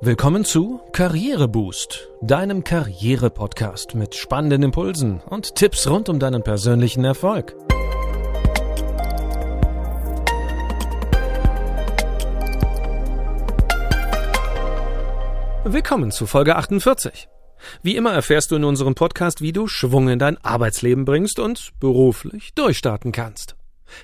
Willkommen zu Karriereboost, deinem Karriere-Podcast mit spannenden Impulsen und Tipps rund um deinen persönlichen Erfolg. Willkommen zu Folge 48. Wie immer erfährst du in unserem Podcast, wie du Schwung in dein Arbeitsleben bringst und beruflich durchstarten kannst.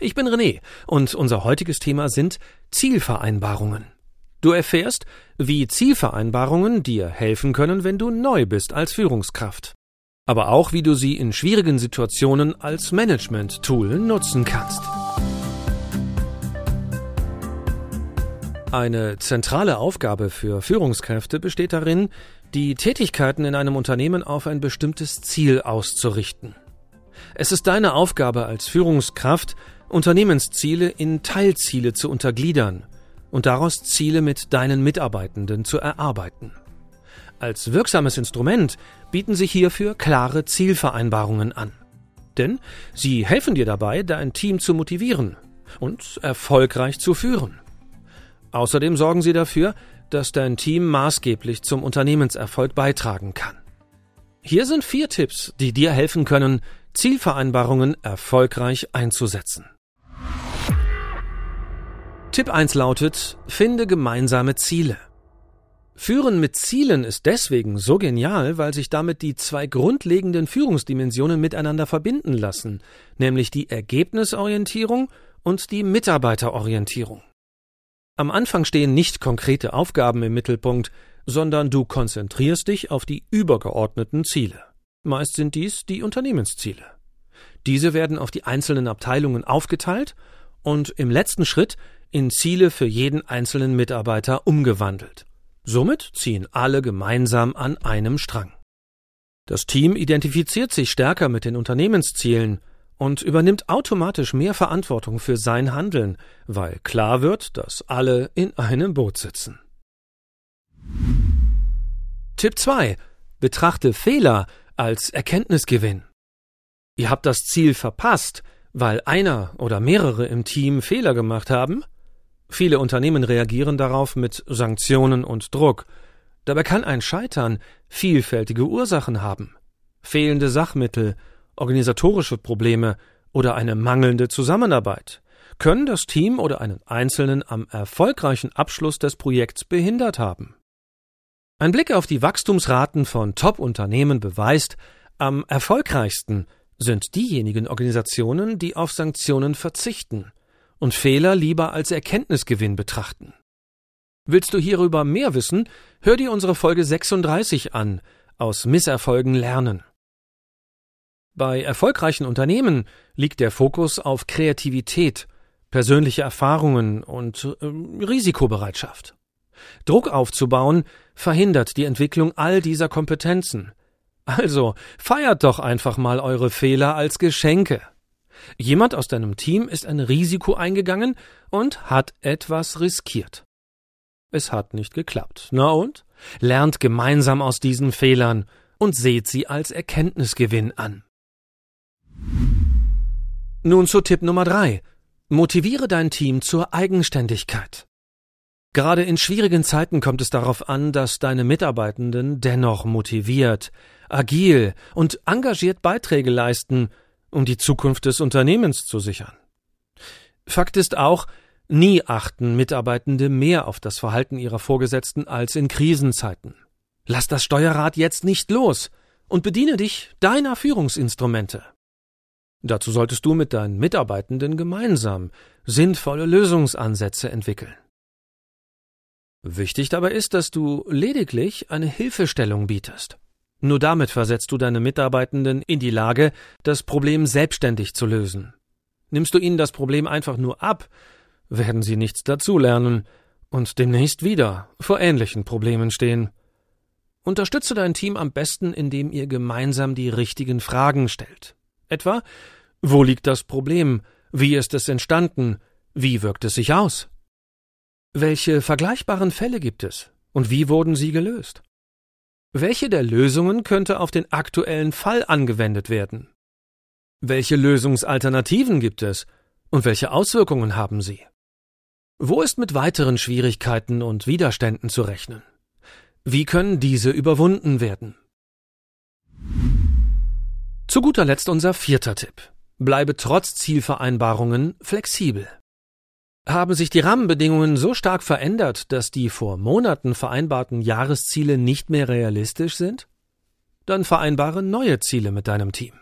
Ich bin René und unser heutiges Thema sind Zielvereinbarungen. Du erfährst, wie Zielvereinbarungen dir helfen können, wenn du neu bist als Führungskraft. Aber auch, wie du sie in schwierigen Situationen als Management-Tool nutzen kannst. Eine zentrale Aufgabe für Führungskräfte besteht darin, die Tätigkeiten in einem Unternehmen auf ein bestimmtes Ziel auszurichten. Es ist deine Aufgabe als Führungskraft, Unternehmensziele in Teilziele zu untergliedern und daraus Ziele mit deinen Mitarbeitenden zu erarbeiten. Als wirksames Instrument bieten sich hierfür klare Zielvereinbarungen an. Denn sie helfen dir dabei, dein Team zu motivieren und erfolgreich zu führen. Außerdem sorgen sie dafür, dass dein Team maßgeblich zum Unternehmenserfolg beitragen kann. Hier sind vier Tipps, die dir helfen können, Zielvereinbarungen erfolgreich einzusetzen. Tipp 1 lautet, finde gemeinsame Ziele. Führen mit Zielen ist deswegen so genial, weil sich damit die zwei grundlegenden Führungsdimensionen miteinander verbinden lassen, nämlich die Ergebnisorientierung und die Mitarbeiterorientierung. Am Anfang stehen nicht konkrete Aufgaben im Mittelpunkt, sondern du konzentrierst dich auf die übergeordneten Ziele. Meist sind dies die Unternehmensziele. Diese werden auf die einzelnen Abteilungen aufgeteilt und im letzten Schritt in Ziele für jeden einzelnen Mitarbeiter umgewandelt. Somit ziehen alle gemeinsam an einem Strang. Das Team identifiziert sich stärker mit den Unternehmenszielen und übernimmt automatisch mehr Verantwortung für sein Handeln, weil klar wird, dass alle in einem Boot sitzen. Tipp 2. Betrachte Fehler als Erkenntnisgewinn. Ihr habt das Ziel verpasst, weil einer oder mehrere im Team Fehler gemacht haben? Viele Unternehmen reagieren darauf mit Sanktionen und Druck. Dabei kann ein Scheitern vielfältige Ursachen haben. Fehlende Sachmittel, organisatorische Probleme oder eine mangelnde Zusammenarbeit können das Team oder einen Einzelnen am erfolgreichen Abschluss des Projekts behindert haben. Ein Blick auf die Wachstumsraten von Top-Unternehmen beweist, am erfolgreichsten sind diejenigen Organisationen, die auf Sanktionen verzichten und Fehler lieber als Erkenntnisgewinn betrachten. Willst du hierüber mehr wissen, hör dir unsere Folge 36 an, aus Misserfolgen lernen. Bei erfolgreichen Unternehmen liegt der Fokus auf Kreativität, persönliche Erfahrungen und äh, Risikobereitschaft. Druck aufzubauen verhindert die Entwicklung all dieser Kompetenzen. Also feiert doch einfach mal eure Fehler als Geschenke. Jemand aus deinem Team ist ein Risiko eingegangen und hat etwas riskiert. Es hat nicht geklappt. Na und? Lernt gemeinsam aus diesen Fehlern und seht sie als Erkenntnisgewinn an. Nun zu Tipp Nummer drei. Motiviere dein Team zur Eigenständigkeit. Gerade in schwierigen Zeiten kommt es darauf an, dass deine Mitarbeitenden dennoch motiviert, agil und engagiert Beiträge leisten um die Zukunft des Unternehmens zu sichern. Fakt ist auch, nie achten Mitarbeitende mehr auf das Verhalten ihrer Vorgesetzten als in Krisenzeiten. Lass das Steuerrad jetzt nicht los und bediene dich deiner Führungsinstrumente. Dazu solltest du mit deinen Mitarbeitenden gemeinsam sinnvolle Lösungsansätze entwickeln. Wichtig dabei ist, dass du lediglich eine Hilfestellung bietest. Nur damit versetzt du deine Mitarbeitenden in die Lage, das Problem selbstständig zu lösen. Nimmst du ihnen das Problem einfach nur ab, werden sie nichts dazulernen und demnächst wieder vor ähnlichen Problemen stehen. Unterstütze dein Team am besten, indem ihr gemeinsam die richtigen Fragen stellt. Etwa, wo liegt das Problem? Wie ist es entstanden? Wie wirkt es sich aus? Welche vergleichbaren Fälle gibt es? Und wie wurden sie gelöst? Welche der Lösungen könnte auf den aktuellen Fall angewendet werden? Welche Lösungsalternativen gibt es und welche Auswirkungen haben sie? Wo ist mit weiteren Schwierigkeiten und Widerständen zu rechnen? Wie können diese überwunden werden? Zu guter Letzt unser vierter Tipp. Bleibe trotz Zielvereinbarungen flexibel. Haben sich die Rahmenbedingungen so stark verändert, dass die vor Monaten vereinbarten Jahresziele nicht mehr realistisch sind? Dann vereinbare neue Ziele mit deinem Team.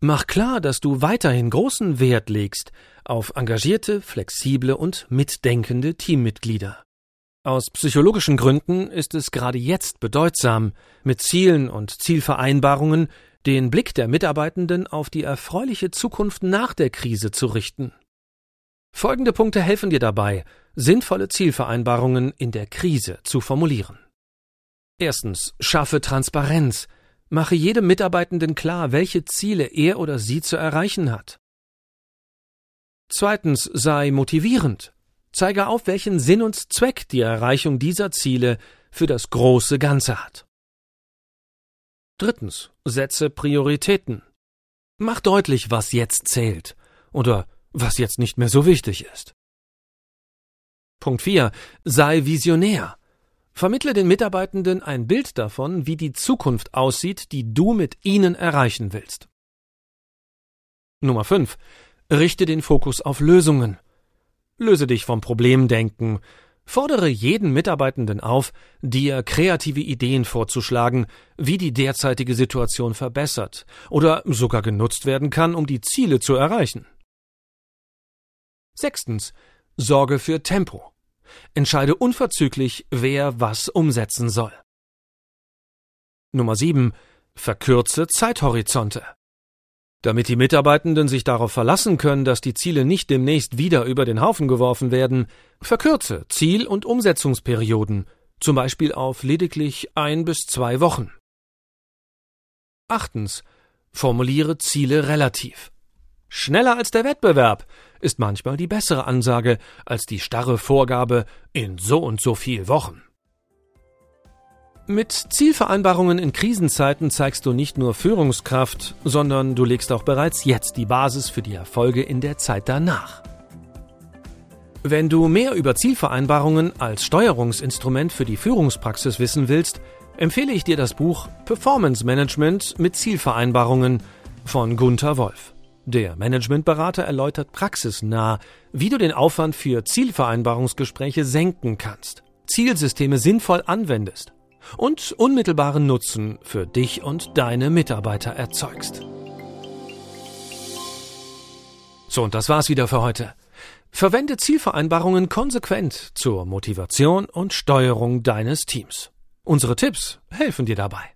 Mach klar, dass du weiterhin großen Wert legst auf engagierte, flexible und mitdenkende Teammitglieder. Aus psychologischen Gründen ist es gerade jetzt bedeutsam, mit Zielen und Zielvereinbarungen den Blick der Mitarbeitenden auf die erfreuliche Zukunft nach der Krise zu richten. Folgende Punkte helfen dir dabei, sinnvolle Zielvereinbarungen in der Krise zu formulieren. Erstens, schaffe Transparenz. Mache jedem Mitarbeitenden klar, welche Ziele er oder sie zu erreichen hat. Zweitens, sei motivierend. Zeige auf, welchen Sinn und Zweck die Erreichung dieser Ziele für das große Ganze hat. Drittens, setze Prioritäten. Mach deutlich, was jetzt zählt oder was jetzt nicht mehr so wichtig ist. Punkt 4. Sei visionär. Vermittle den Mitarbeitenden ein Bild davon, wie die Zukunft aussieht, die du mit ihnen erreichen willst. Nummer 5. Richte den Fokus auf Lösungen. Löse dich vom Problemdenken, Fordere jeden Mitarbeitenden auf, dir kreative Ideen vorzuschlagen, wie die derzeitige Situation verbessert oder sogar genutzt werden kann, um die Ziele zu erreichen. Sechstens. Sorge für Tempo. Entscheide unverzüglich, wer was umsetzen soll. Nummer 7. Verkürze Zeithorizonte. Damit die Mitarbeitenden sich darauf verlassen können, dass die Ziele nicht demnächst wieder über den Haufen geworfen werden, verkürze Ziel- und Umsetzungsperioden, zum Beispiel auf lediglich ein bis zwei Wochen. Achtens. Formuliere Ziele relativ. Schneller als der Wettbewerb ist manchmal die bessere Ansage als die starre Vorgabe in so und so viel Wochen. Mit Zielvereinbarungen in Krisenzeiten zeigst du nicht nur Führungskraft, sondern du legst auch bereits jetzt die Basis für die Erfolge in der Zeit danach. Wenn du mehr über Zielvereinbarungen als Steuerungsinstrument für die Führungspraxis wissen willst, empfehle ich dir das Buch Performance Management mit Zielvereinbarungen von Gunther Wolf. Der Managementberater erläutert praxisnah, wie du den Aufwand für Zielvereinbarungsgespräche senken kannst, Zielsysteme sinnvoll anwendest und unmittelbaren Nutzen für dich und deine Mitarbeiter erzeugst. So, und das war's wieder für heute. Verwende Zielvereinbarungen konsequent zur Motivation und Steuerung deines Teams. Unsere Tipps helfen dir dabei.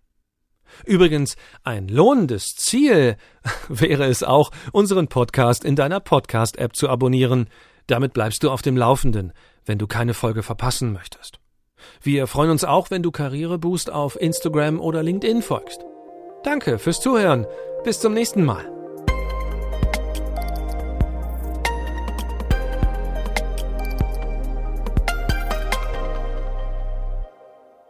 Übrigens, ein lohnendes Ziel wäre es auch, unseren Podcast in deiner Podcast-App zu abonnieren. Damit bleibst du auf dem Laufenden, wenn du keine Folge verpassen möchtest. Wir freuen uns auch, wenn du Karriereboost auf Instagram oder LinkedIn folgst. Danke fürs Zuhören. Bis zum nächsten Mal.